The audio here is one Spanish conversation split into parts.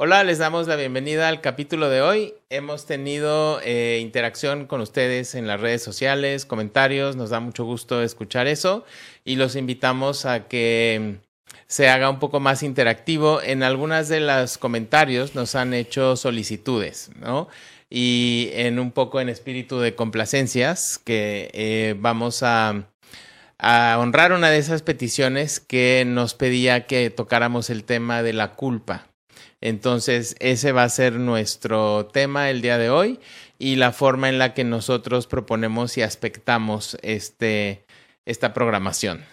Hola, les damos la bienvenida al capítulo de hoy. Hemos tenido eh, interacción con ustedes en las redes sociales, comentarios, nos da mucho gusto escuchar eso y los invitamos a que se haga un poco más interactivo. En algunas de los comentarios nos han hecho solicitudes, ¿no? Y en un poco en espíritu de complacencias que eh, vamos a honrar una de esas peticiones que nos pedía que tocáramos el tema de la culpa. Entonces, ese va a ser nuestro tema el día de hoy y la forma en la que nosotros proponemos y aspectamos este, esta programación.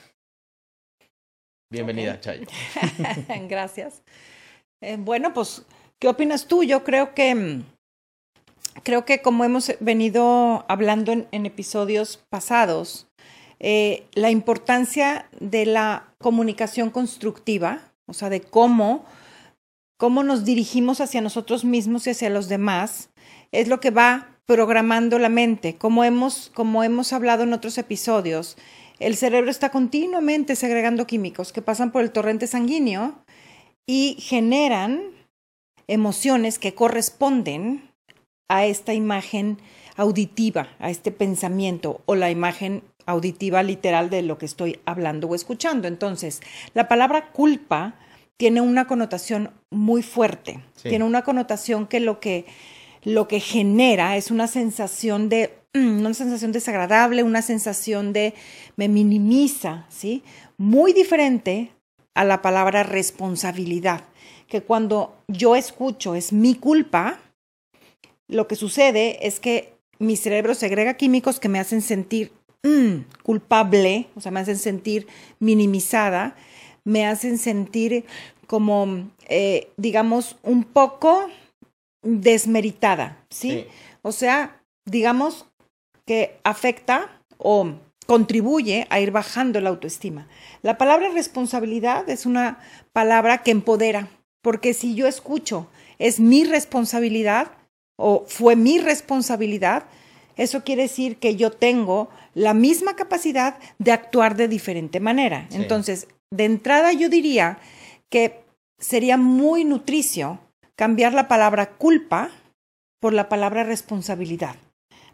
Bienvenida, Chayo. Gracias. Eh, bueno, pues, ¿qué opinas tú? Yo creo que creo que como hemos venido hablando en, episodios pasados, eh, la importancia de la comunicación constructiva, o sea, de cómo cómo nos dirigimos hacia nosotros mismos y hacia los demás, es lo que va programando la mente. Como hemos, como hemos hablado en otros episodios, el cerebro está continuamente segregando químicos que pasan por el torrente sanguíneo y generan emociones que corresponden a esta imagen auditiva, a este pensamiento o la imagen auditiva literal de lo que estoy hablando o escuchando. Entonces, la palabra culpa tiene una connotación muy fuerte, tiene una connotación que lo que lo que genera es una sensación de mm, una sensación desagradable, una sensación de me minimiza, ¿sí? Muy diferente a la palabra responsabilidad, que cuando yo escucho es mi culpa, lo que sucede es que mi cerebro segrega químicos que me hacen sentir mm, culpable, o sea, me hacen sentir minimizada, me hacen sentir como, eh, digamos, un poco desmeritada, ¿sí? O sea, digamos que afecta o contribuye a ir bajando la autoestima. La palabra responsabilidad es una palabra que empodera, porque si yo escucho es mi responsabilidad o fue mi responsabilidad, eso quiere decir que yo tengo la misma capacidad de actuar de diferente manera. Entonces, de entrada yo diría que sería muy nutricio cambiar la palabra culpa por la palabra responsabilidad.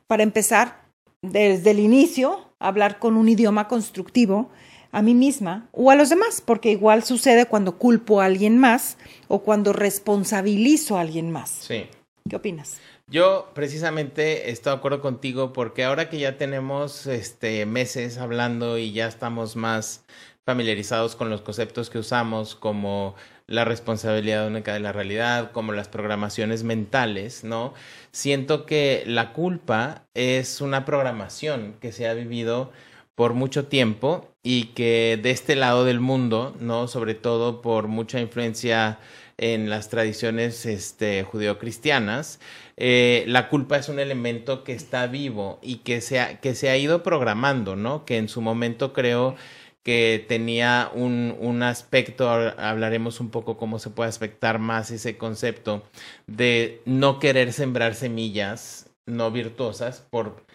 Para empezar, desde el inicio, hablar con un idioma constructivo a mí misma o a los demás, porque igual sucede cuando culpo a alguien más o cuando responsabilizo a alguien más. Sí. ¿Qué opinas? Yo precisamente estoy de acuerdo contigo porque ahora que ya tenemos este meses hablando y ya estamos más familiarizados con los conceptos que usamos como la responsabilidad única de la realidad, como las programaciones mentales, ¿no? Siento que la culpa es una programación que se ha vivido por mucho tiempo y que de este lado del mundo, ¿no? Sobre todo por mucha influencia en las tradiciones este, judeocristianas, eh, la culpa es un elemento que está vivo y que se, ha, que se ha ido programando, ¿no? Que en su momento creo que tenía un, un, aspecto, hablaremos un poco cómo se puede aspectar más ese concepto de no querer sembrar semillas no virtuosas por,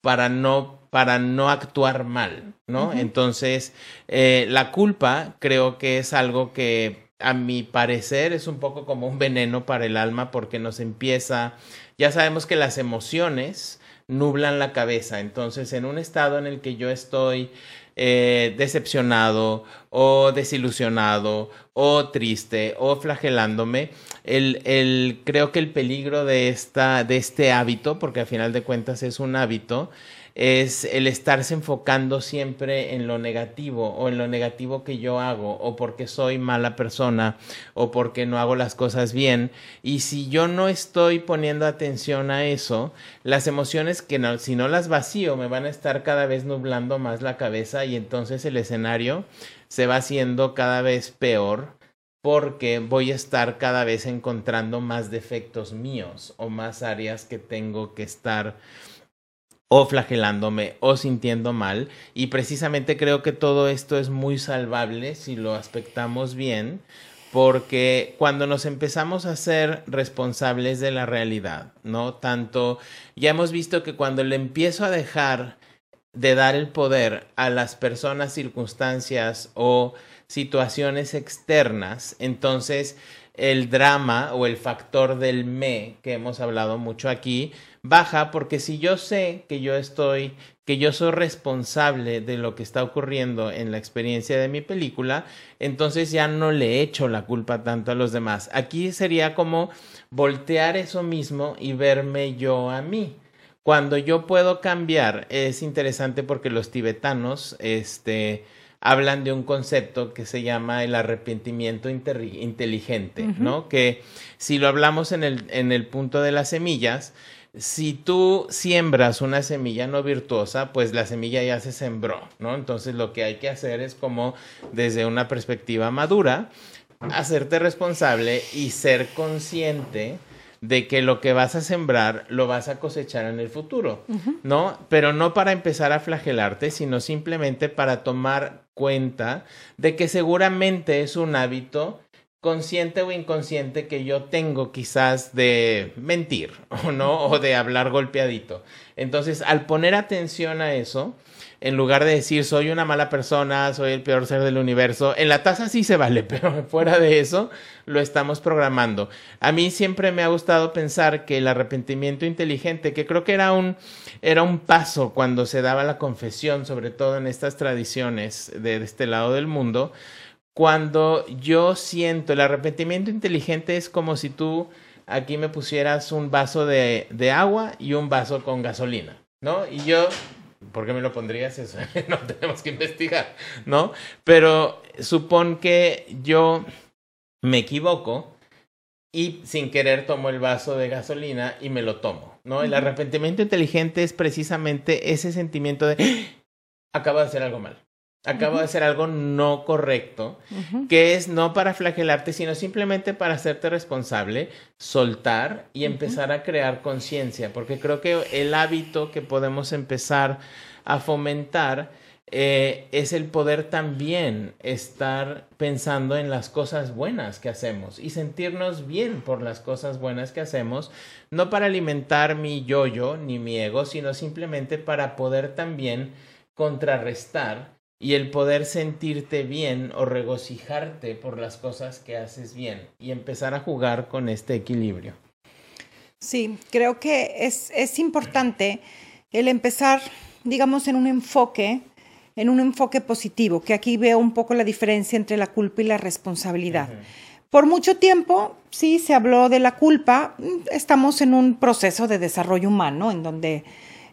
para, no, para no actuar mal, ¿no? Entonces, eh, la culpa creo que es algo que a mi parecer es un poco como un veneno para el alma porque nos empieza, ya sabemos que las emociones nublan la cabeza, entonces en un estado en el que yo estoy eh, decepcionado o desilusionado o triste o flagelándome, el, el, creo que el peligro de, esta, de este hábito, porque al final de cuentas es un hábito, es el estarse enfocando siempre en lo negativo o en lo negativo que yo hago o porque soy mala persona o porque no hago las cosas bien. Y si yo no estoy poniendo atención a eso las emociones que no, si no las vacío me van a estar cada vez nublando más la cabeza y entonces el escenario se va haciendo cada vez peor porque voy a estar cada vez encontrando más defectos míos o más áreas que tengo que estar o flagelándome o sintiendo mal. Y precisamente creo que todo esto es muy salvable si lo aspectamos bien, porque cuando nos empezamos a ser responsables de la realidad, ¿no? Tanto, ya hemos visto que cuando le empiezo a dejar de dar el poder a las personas, circunstancias o situaciones externas, entonces el drama o el factor del me que hemos hablado mucho aquí baja porque si yo sé que yo estoy, que yo soy responsable de lo que está ocurriendo en la experiencia de mi película, entonces ya no le echo la culpa tanto a los demás. Aquí sería como voltear eso mismo y verme yo a mí. Cuando yo puedo cambiar, es interesante porque los tibetanos, este, hablan de un concepto que se llama el arrepentimiento inteligente, ¿no? Que si lo hablamos en el, en el punto de las semillas, si tú siembras una semilla no virtuosa, pues la semilla ya se sembró, ¿no? Entonces lo que hay que hacer es como desde una perspectiva madura, hacerte responsable y ser consciente de que lo que vas a sembrar lo vas a cosechar en el futuro, ¿no? Pero no para empezar a flagelarte, sino simplemente para tomar cuenta de que seguramente es un hábito consciente o inconsciente que yo tengo quizás de mentir, ¿o no? O de hablar golpeadito. Entonces, al poner atención a eso, en lugar de decir soy una mala persona, soy el peor ser del universo, en la taza sí se vale, pero fuera de eso lo estamos programando. A mí siempre me ha gustado pensar que el arrepentimiento inteligente, que creo que era un, era un paso cuando se daba la confesión, sobre todo en estas tradiciones de, este lado del mundo, cuando yo siento el arrepentimiento inteligente es como si tú aquí me pusieras un vaso de, de agua y un vaso con gasolina, ¿no? Y yo ¿Por qué me lo pondrías eso? no tenemos que investigar, ¿no? Pero supón que yo me equivoco y sin querer tomo el vaso de gasolina y me lo tomo, ¿no? El arrepentimiento inteligente es precisamente ese sentimiento de ¡Ah! acabo de hacer algo mal. Acabo de hacer algo no correcto, que es no para flagelarte, sino simplemente para hacerte responsable, soltar y empezar a crear conciencia, porque creo que el hábito que podemos empezar a fomentar eh, es el poder también estar pensando en las cosas buenas que hacemos y sentirnos bien por las cosas buenas que hacemos, no para alimentar mi yo-yo ni mi ego, sino simplemente para poder también contrarrestar y el poder sentirte bien o regocijarte por las cosas que haces bien y empezar a jugar con este equilibrio. Sí, creo que es, es importante el empezar, digamos, en un enfoque, en un enfoque positivo, que aquí veo un poco la diferencia entre la culpa y la responsabilidad. Por mucho tiempo, sí, se habló de la culpa, estamos en un proceso de desarrollo humano en donde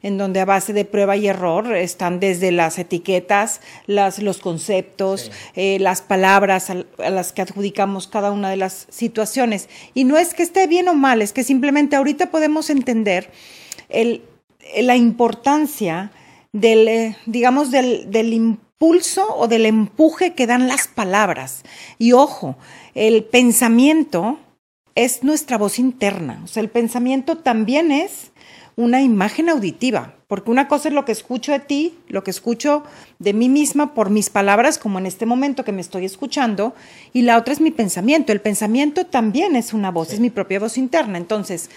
en donde a base de prueba y error están desde las etiquetas, las, los conceptos, eh, las palabras a, las que adjudicamos cada una de las situaciones. Y no es que esté bien o mal, es que simplemente ahorita podemos entender el, la importancia del, eh, digamos, del, del impulso o del empuje que dan las palabras. Y ojo, el pensamiento es nuestra voz interna. O sea, el pensamiento también es una imagen auditiva, porque una cosa es lo que escucho de ti, lo que escucho de mí misma por mis palabras, como en este momento que me estoy escuchando, y la otra es mi pensamiento. El pensamiento también es una voz, es mi propia voz interna. Entonces,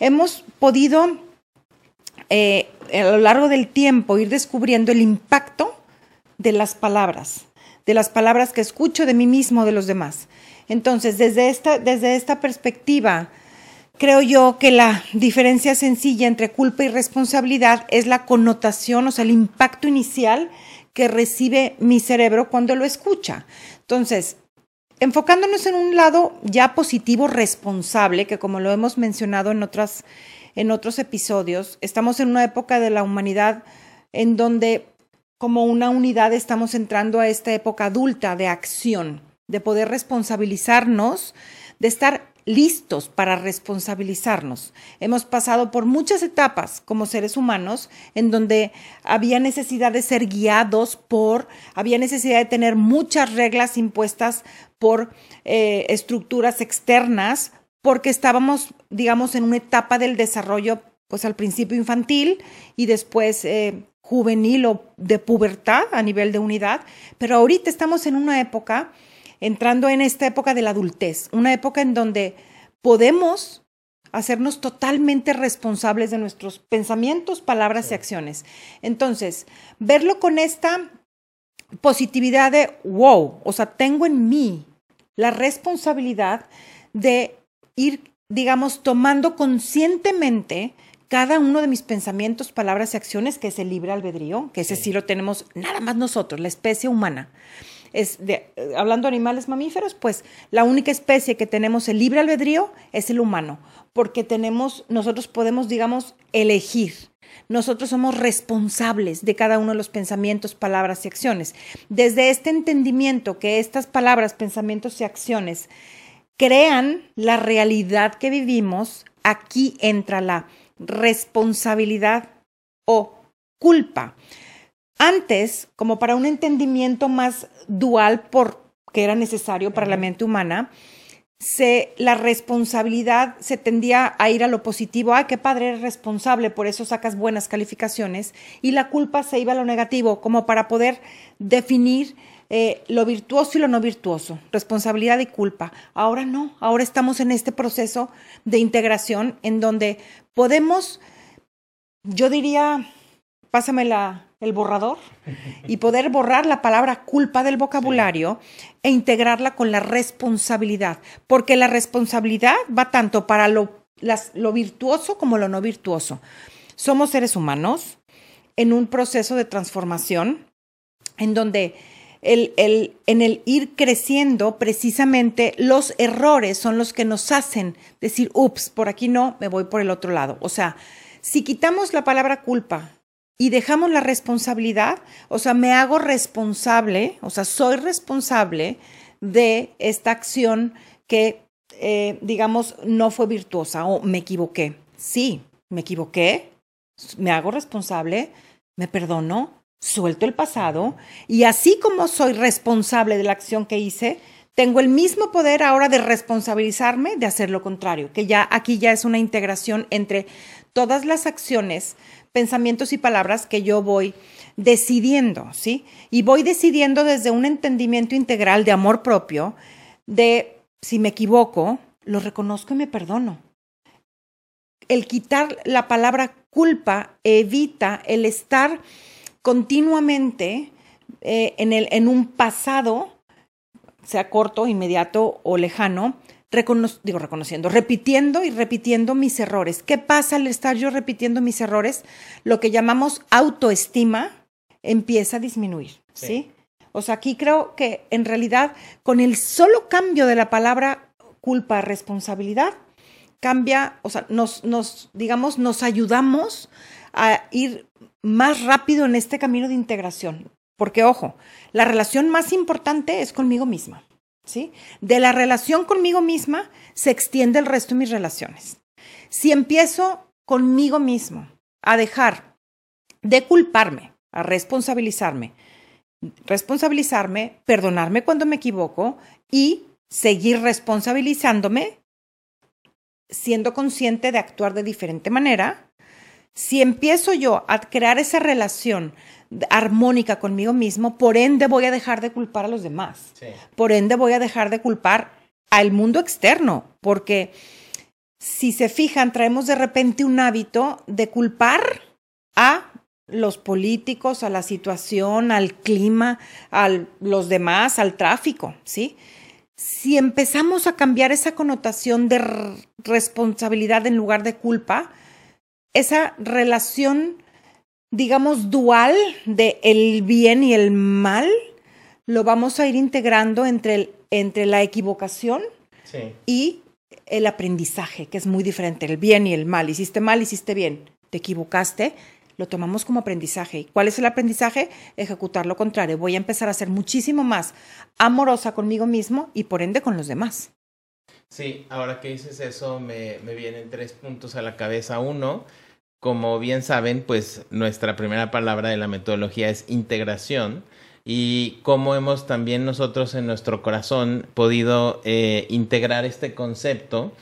hemos podido eh, a lo largo del tiempo ir descubriendo el impacto de las palabras, de las palabras que escucho de mí mismo, de los demás. Entonces, desde esta, desde esta perspectiva, Creo yo que la diferencia sencilla entre culpa y responsabilidad es la connotación, o sea, el impacto inicial que recibe mi cerebro cuando lo escucha. Entonces, enfocándonos en un lado ya positivo, responsable, que como lo hemos mencionado en, otras, en otros episodios, estamos en una época de la humanidad en donde como una unidad estamos entrando a esta época adulta de acción, de poder responsabilizarnos, de estar listos para responsabilizarnos. Hemos pasado por muchas etapas como seres humanos en donde había necesidad de ser guiados por, había necesidad de tener muchas reglas impuestas por eh, estructuras externas, porque estábamos, digamos, en una etapa del desarrollo, pues al principio infantil y después eh, juvenil o de pubertad a nivel de unidad, pero ahorita estamos en una época entrando en esta época de la adultez, una época en donde podemos hacernos totalmente responsables de nuestros pensamientos, palabras y acciones. Entonces, verlo con esta positividad de, wow, o sea, tengo en mí la responsabilidad de ir, digamos, tomando conscientemente cada uno de mis pensamientos, palabras y acciones, que es el libre albedrío, que ese sí, lo tenemos nada más nosotros, la especie humana. De, hablando de animales mamíferos, pues la única especie que tenemos el libre albedrío es el humano, porque tenemos, nosotros podemos, digamos, elegir. Nosotros somos responsables de cada uno de los pensamientos, palabras y acciones. Desde este entendimiento que estas palabras, pensamientos y acciones crean la realidad que vivimos, aquí entra la responsabilidad o culpa. Antes, como para un entendimiento más dual por que era necesario para la mente humana, se, la responsabilidad se tendía a ir a lo positivo, ah, qué padre eres responsable, por eso sacas buenas calificaciones, y la culpa se iba a lo negativo, como para poder definir eh, lo virtuoso y lo no virtuoso, responsabilidad y culpa. Ahora no, ahora estamos en este proceso de integración en donde podemos, yo diría, pásame la, el borrador y poder borrar la palabra culpa del vocabulario e integrarla con la responsabilidad, porque la responsabilidad va tanto para lo, lo virtuoso como lo no virtuoso. Somos seres humanos en un proceso de transformación en donde el, el, en el ir creciendo, precisamente los errores son los que nos hacen decir, ups, por aquí no, me voy por el otro lado. O sea, si quitamos la palabra culpa y dejamos la responsabilidad, o sea, me hago responsable, o sea, soy responsable de esta acción que, eh, digamos, no fue virtuosa o me equivoqué. Sí, me equivoqué, me hago responsable, me perdono, suelto el pasado y así como soy responsable de la acción que hice, tengo el mismo poder ahora de responsabilizarme de hacer lo contrario, que ya aquí ya es una integración entre todas las acciones, pensamientos y palabras que yo voy decidiendo, ¿sí? Y voy decidiendo desde un entendimiento integral de amor propio, de si me equivoco, lo reconozco y me perdono. El quitar la palabra culpa evita el estar continuamente eh, en, el, en un pasado, sea corto, inmediato o lejano, digo reconociendo, repitiendo y repitiendo mis errores. ¿Qué pasa al estar yo repitiendo mis errores? Lo que llamamos autoestima empieza a disminuir, ¿sí? O sea, aquí creo que en realidad con el solo cambio de la palabra culpa, responsabilidad, cambia, o sea, nos, nos digamos, nos ayudamos a ir más rápido en este camino de integración. Porque, ojo, la relación más importante es conmigo misma. De la relación conmigo misma se extiende el resto de mis relaciones. Si empiezo conmigo mismo a dejar de culparme, a responsabilizarme, responsabilizarme, perdonarme cuando me equivoco y seguir responsabilizándome, siendo consciente de actuar de diferente manera, si empiezo yo a crear esa relación armónica conmigo mismo, por ende voy a dejar de culpar a los demás. Por ende voy a dejar de culpar al mundo externo, porque si se fijan, traemos de repente un hábito de culpar a los políticos, a la situación, al clima, a los demás, al tráfico, ¿sí? Si empezamos a cambiar esa connotación de responsabilidad en lugar de culpa, esa relación, digamos, dual de el bien y el mal, lo vamos a ir integrando entre, el, entre la equivocación y el aprendizaje, que es muy diferente, el bien y el mal. Hiciste mal, hiciste bien, te equivocaste, lo tomamos como aprendizaje. ¿Cuál es el aprendizaje? Ejecutar lo contrario. Voy a empezar a ser muchísimo más amorosa conmigo mismo y por ende con los demás. Sí, ahora que dices eso, me, me vienen tres puntos a la cabeza. Uno, como bien saben, pues nuestra primera palabra de la metodología es integración y cómo hemos también nosotros en nuestro corazón podido eh, integrar este concepto,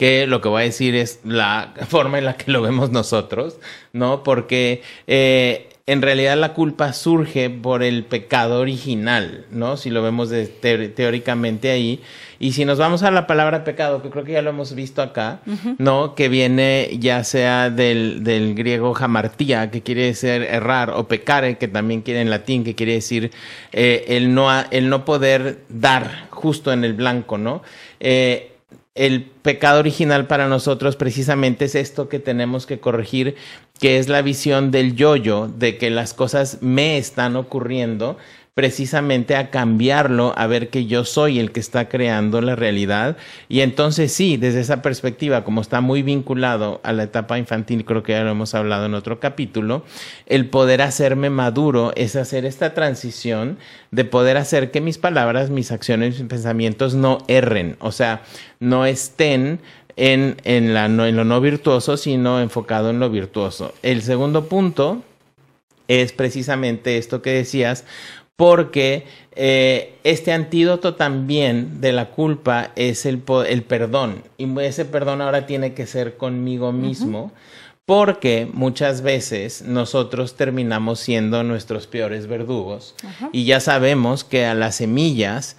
que lo que voy a decir es la forma en la que lo vemos nosotros, ¿no? Porque eh, en realidad la culpa surge por el pecado original, ¿no? Si lo vemos teóricamente ahí. Y si nos vamos a la palabra pecado, que creo que ya lo hemos visto acá, ¿no? Que viene ya sea del, del griego jamartía, que quiere decir errar, o pecare, que también quiere en latín, que quiere decir eh, el, no, el no poder dar justo en el blanco, ¿no? Eh, el pecado original para nosotros precisamente es esto que tenemos que corregir, que es la visión del yo-yo, de que las cosas me están ocurriendo, precisamente a cambiarlo, a ver que yo soy el que está creando la realidad. Y entonces sí, desde esa perspectiva, como está muy vinculado a la etapa infantil, creo que ya lo hemos hablado en otro capítulo, el poder hacerme maduro es hacer esta transición de poder hacer que mis palabras, mis acciones, mis pensamientos no erren, o sea, no estén en, en, la, en lo no virtuoso, sino enfocado en lo virtuoso. El segundo punto es precisamente esto que decías, porque eh, este antídoto también de la culpa es el, el, perdón. Y ese perdón ahora tiene que ser conmigo mismo, porque muchas veces nosotros terminamos siendo nuestros peores verdugos. Y ya sabemos que a las semillas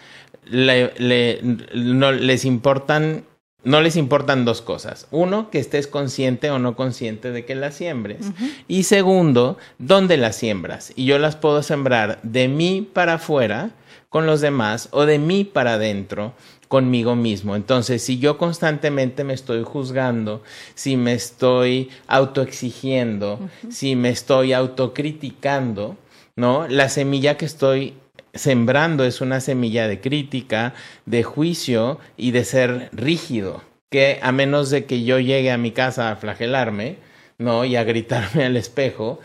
no, les importan no les importan dos cosas. Uno, que estés consciente o no consciente de que las siembres. Y segundo, dónde las siembras. Y yo las puedo sembrar de mí para afuera con los demás o de mí para adentro conmigo mismo. Entonces, si yo constantemente me estoy juzgando, si me estoy autoexigiendo, si me estoy autocriticando, ¿no? La semilla que estoy sembrando es una semilla de crítica, de juicio y de ser rígido, que a menos de que yo llegue a mi casa a flagelarme, ¿no? Y a gritarme al espejo,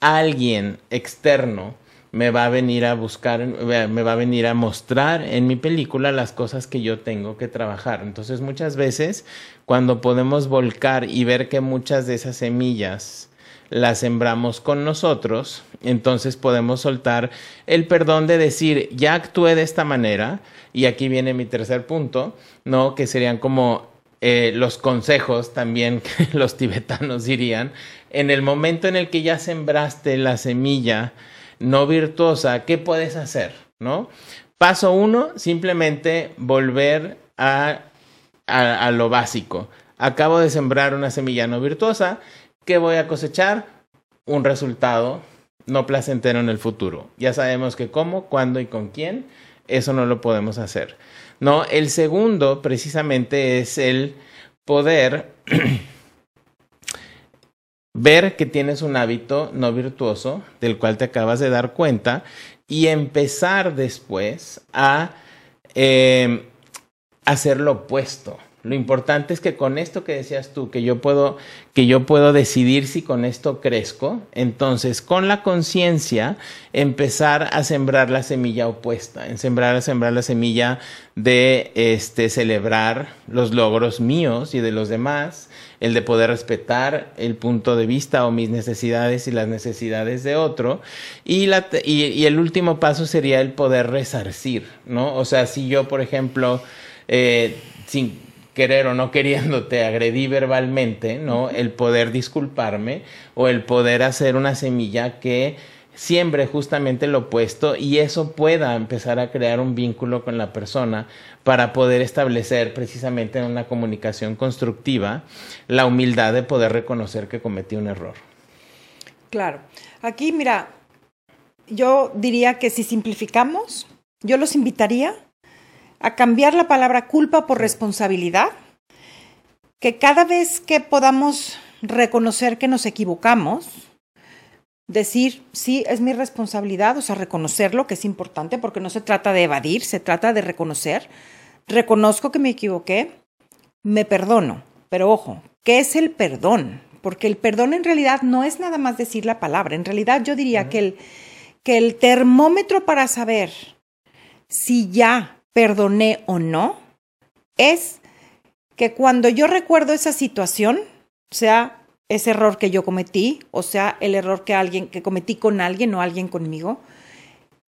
alguien externo me va a venir a buscar, me va a venir a mostrar en mi película las cosas que yo tengo que trabajar. Entonces muchas veces cuando podemos volcar y ver que muchas de esas semillas la sembramos con nosotros, entonces podemos soltar el perdón de decir, ya actué de esta manera, y aquí viene mi tercer punto, ¿no? Que serían como eh, los consejos también que los tibetanos dirían, en el momento en el que ya sembraste la semilla no virtuosa, ¿qué puedes hacer? ¿No? Paso uno, simplemente volver a, a lo básico. Acabo de sembrar una semilla no virtuosa, ¿Qué voy a cosechar? Un resultado no placentero en el futuro. Ya sabemos que cómo, cuándo y con quién, eso no lo podemos hacer. No, el segundo precisamente es el poder ver que tienes un hábito no virtuoso del cual te acabas de dar cuenta y empezar después a eh, hacer lo opuesto. Lo importante es que con esto que decías tú, que yo puedo, que yo puedo decidir si con esto crezco, entonces con la conciencia empezar a sembrar la semilla opuesta, en sembrar a sembrar la semilla de este celebrar los logros míos y de los demás, el de poder respetar el punto de vista o mis necesidades y las necesidades de otro, y, la, y, el último paso sería el poder resarcir, ¿no? O sea, si yo, por ejemplo, eh, sin querer o no queriéndote agredí verbalmente, ¿no? El poder disculparme o el poder hacer una semilla que siembre justamente lo opuesto y eso pueda empezar a crear un vínculo con la persona para poder establecer precisamente en una comunicación constructiva la humildad de poder reconocer que cometí un error. Claro. Aquí, mira, yo diría que si simplificamos, yo los invitaría a cambiar la palabra culpa por responsabilidad, que cada vez que podamos reconocer que nos equivocamos, decir, sí, es mi responsabilidad, o sea, reconocerlo, que es importante, porque no se trata de evadir, se trata de reconocer. Reconozco que me equivoqué, me perdono, pero ojo, ¿qué es el perdón? Porque el perdón en realidad no es nada más decir la palabra, en realidad yo diría que, el, que el termómetro para saber si ya perdoné o no, es que cuando yo recuerdo esa situación, sea ese error que yo cometí, o sea, el error que alguien que cometí con alguien o alguien conmigo,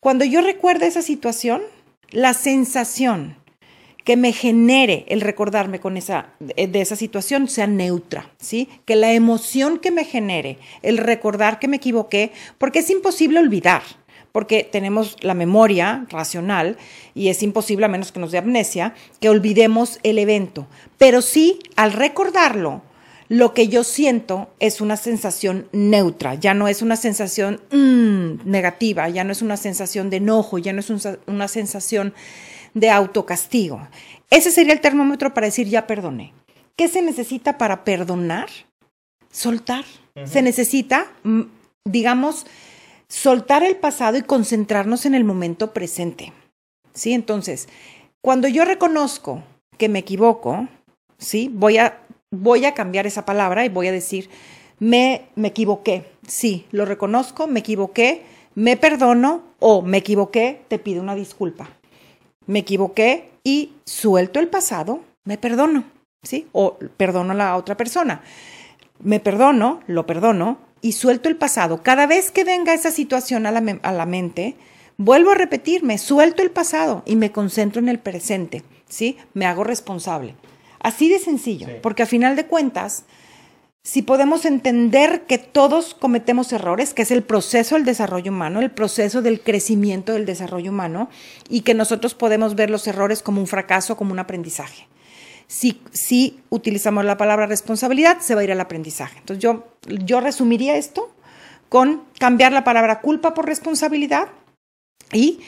cuando yo recuerdo esa situación, la sensación que me genere el recordarme con esa, de esa situación sea neutra, ¿sí? Que la emoción que me genere el recordar que me equivoqué, porque es imposible olvidar porque tenemos la memoria racional y es imposible, a menos que nos dé amnesia, que olvidemos el evento. Pero sí, al recordarlo, lo que yo siento es una sensación neutra, ya no es una sensación mm, negativa, ya no es una sensación de enojo, ya no es una sensación de autocastigo. ese sería el termómetro para decir ya perdoné. ¿Qué se necesita para perdonar? Soltar. Se necesita, mm, digamos, soltar el pasado y concentrarnos en el momento presente. ¿Sí? Entonces, cuando yo reconozco que me equivoco, ¿sí? Voy a, voy a cambiar esa palabra y voy a decir, me, me equivoqué. Sí, lo reconozco, me equivoqué, me perdono o me equivoqué, te pido una disculpa. Me equivoqué y suelto el pasado, me perdono, ¿sí? O perdono a la otra persona. Me perdono, lo perdono y suelto el pasado. Cada vez que venga esa situación a la, a la mente, vuelvo a repetirme, suelto el pasado y me concentro en el presente, ¿sí? Me hago responsable. Así de sencillo, porque a final de cuentas, si podemos entender que todos cometemos errores, que es el proceso del desarrollo humano, el proceso del crecimiento del desarrollo humano, y que nosotros podemos ver los errores como un fracaso, como un aprendizaje. Si, utilizamos la palabra responsabilidad, se va a ir al aprendizaje. Entonces yo, yo resumiría esto con cambiar la palabra culpa por responsabilidad y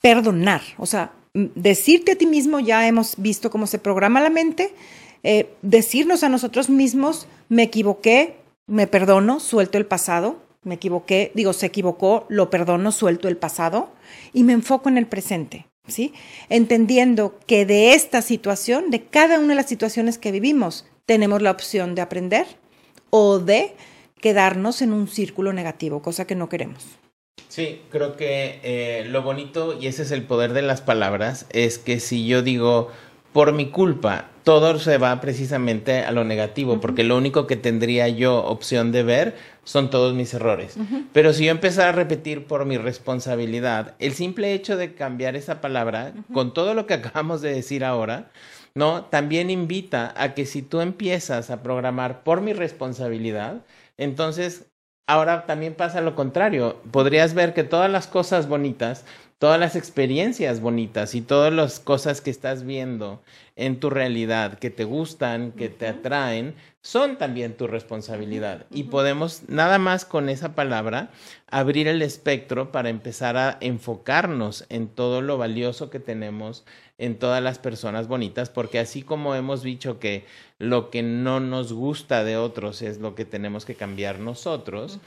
perdonar. O sea, decirte a ti mismo, ya hemos visto cómo se programa la mente, eh, decirnos a nosotros mismos, me equivoqué, me perdono, suelto el pasado, me equivoqué, digo, se equivocó, lo perdono, suelto el pasado y me enfoco en el presente, ¿sí? Entendiendo que de esta situación, de cada una de las situaciones que vivimos, tenemos la opción de aprender o de quedarnos en un círculo negativo, cosa que no queremos. Sí, creo que eh, lo bonito, y ese es el poder de las palabras, es que si yo digo, por mi culpa, todo se va precisamente a lo negativo, porque lo único que tendría yo opción de ver son todos mis errores. Pero si yo empezara a repetir por mi responsabilidad, el simple hecho de cambiar esa palabra, con todo lo que acabamos de decir ahora, ¿no? También invita a que si tú empiezas a programar por mi responsabilidad, entonces ahora también pasa lo contrario. Podrías ver que todas las cosas bonitas todas las experiencias bonitas y todas las cosas que estás viendo en tu realidad que te gustan, que te atraen, son también tu responsabilidad. Y podemos nada más con esa palabra abrir el espectro para empezar a enfocarnos en todo lo valioso que tenemos en todas las personas bonitas, porque así como hemos dicho que lo que no nos gusta de otros es lo que tenemos que cambiar nosotros,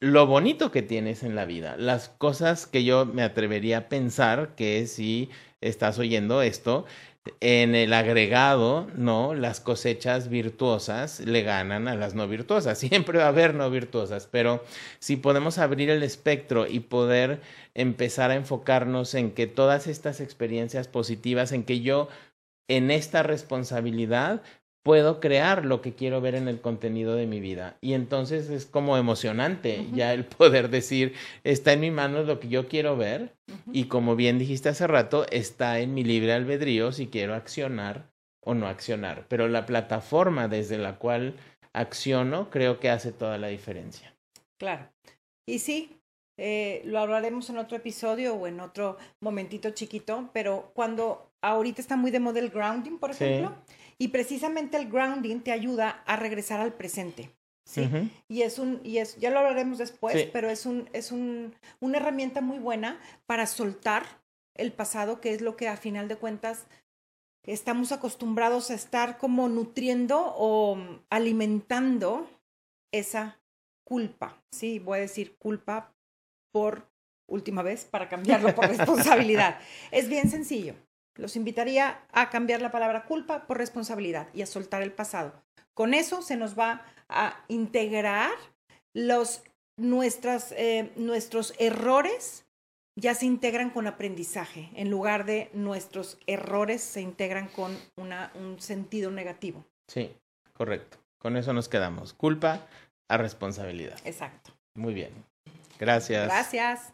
lo bonito que tienes en la vida, las cosas que yo me atrevería a pensar que si estás oyendo esto, en el agregado, ¿no? Las cosechas virtuosas le ganan a las no virtuosas. Siempre va a haber no virtuosas, pero si podemos abrir el espectro y poder empezar a enfocarnos en que todas estas experiencias positivas, en que yo en esta responsabilidad puedo crear lo que quiero ver en el contenido de mi vida. Y entonces es como emocionante ya el poder decir, está en mi mano lo que yo quiero ver y como bien dijiste hace rato, está en mi libre albedrío si quiero accionar o no accionar. Pero la plataforma desde la cual acciono creo que hace toda la diferencia. Claro. Y sí, eh, lo hablaremos en otro episodio o en otro momentito chiquito, pero cuando ahorita está muy de model grounding, por ejemplo, y precisamente el grounding te ayuda a regresar al presente. ¿sí? Y es un, y es, ya lo hablaremos después, pero es un, es un, una herramienta muy buena para soltar el pasado, que es lo que a final de cuentas estamos acostumbrados a estar como nutriendo o alimentando esa culpa, sí, voy a decir culpa por última vez para cambiarlo por responsabilidad. es bien sencillo. Los invitaría a cambiar la palabra culpa por responsabilidad y a soltar el pasado. Con eso se nos va a integrar los, nuestras, eh, nuestros errores ya se integran con aprendizaje, en lugar de nuestros errores se integran con una, un sentido negativo. Sí, correcto. Con eso nos quedamos. Culpa a responsabilidad. Exacto. Muy bien. Gracias. Gracias.